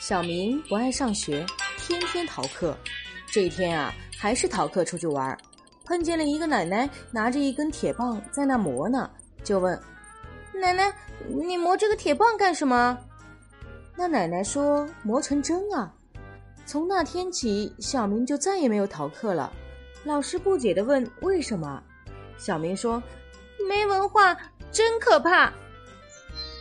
小明不爱上学，天天逃课。这一天啊，还是逃课出去玩。碰见了一个奶奶，拿着一根铁棒在那磨呢，就问奶奶：‘你磨这个铁棒干什么？’那奶奶说：‘磨成针啊。’从那天起，小明就再也没有逃课了。老师不解地问：‘为什么？’小明说：‘没文化，真可怕。’